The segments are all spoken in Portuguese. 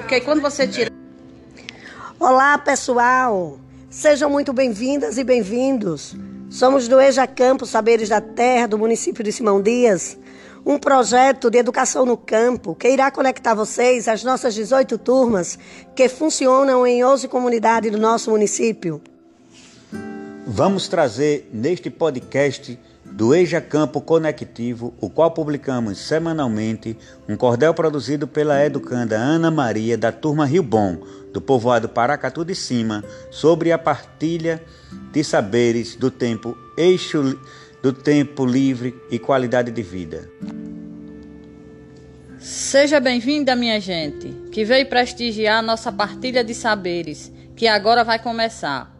porque quando você tira. Olá, pessoal! Sejam muito bem-vindas e bem-vindos. Somos do EJA Campo Saberes da Terra, do município de Simão Dias, um projeto de educação no campo que irá conectar vocês às nossas 18 turmas que funcionam em 11 comunidades do nosso município. Vamos trazer neste podcast do Eja Campo Conectivo, o qual publicamos semanalmente, um cordel produzido pela educanda Ana Maria da turma Rio Bom, do povoado Paracatu de Cima, sobre a partilha de saberes do tempo eixo do tempo livre e qualidade de vida. Seja bem-vinda, minha gente, que veio prestigiar nossa partilha de saberes, que agora vai começar.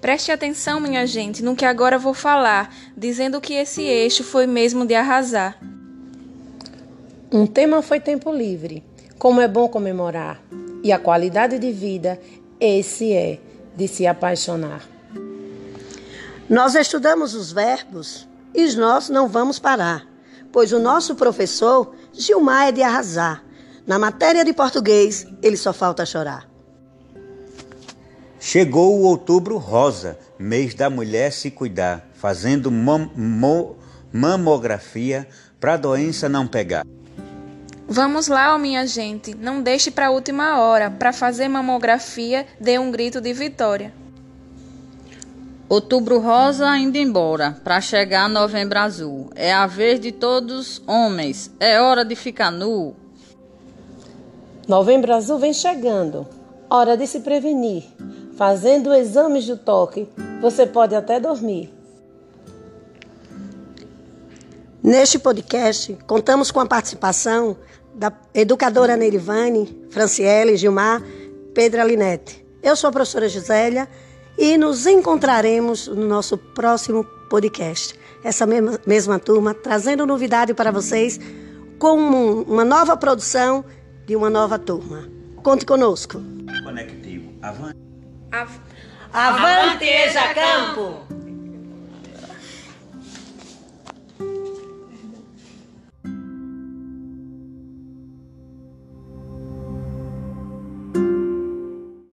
Preste atenção, minha gente, no que agora vou falar, dizendo que esse eixo foi mesmo de arrasar. Um tema foi tempo livre. Como é bom comemorar. E a qualidade de vida, esse é de se apaixonar. Nós estudamos os verbos e nós não vamos parar, pois o nosso professor Gilmar é de arrasar. Na matéria de português, ele só falta chorar. Chegou o outubro rosa, mês da mulher se cuidar, fazendo mamografia para a doença não pegar. Vamos lá, minha gente, não deixe para a última hora, para fazer mamografia, dê um grito de vitória. Outubro rosa indo embora, para chegar novembro azul. É a vez de todos homens, é hora de ficar nu. Novembro azul vem chegando, hora de se prevenir. Fazendo exames de toque, você pode até dormir. Neste podcast, contamos com a participação da educadora Neirivane, Franciele, Gilmar, Pedro Alinete. Eu sou a professora Gisélia e nos encontraremos no nosso próximo podcast. Essa mesma, mesma turma trazendo novidade para vocês com uma nova produção de uma nova turma. Conte conosco. Conectivo. Av Avante, Eja Campo!